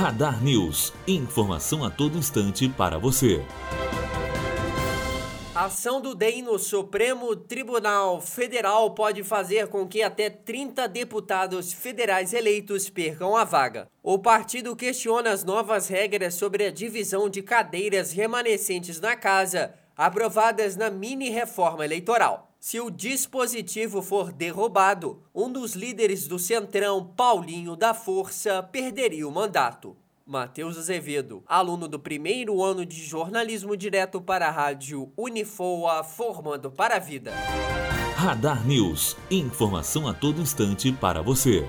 Radar News. Informação a todo instante para você. A ação do DEM no Supremo Tribunal Federal pode fazer com que até 30 deputados federais eleitos percam a vaga. O partido questiona as novas regras sobre a divisão de cadeiras remanescentes na casa, aprovadas na mini-reforma eleitoral. Se o dispositivo for derrubado, um dos líderes do Centrão, Paulinho da Força, perderia o mandato. Matheus Azevedo, aluno do primeiro ano de jornalismo direto para a rádio Unifoa, formando para a vida. Radar News. Informação a todo instante para você.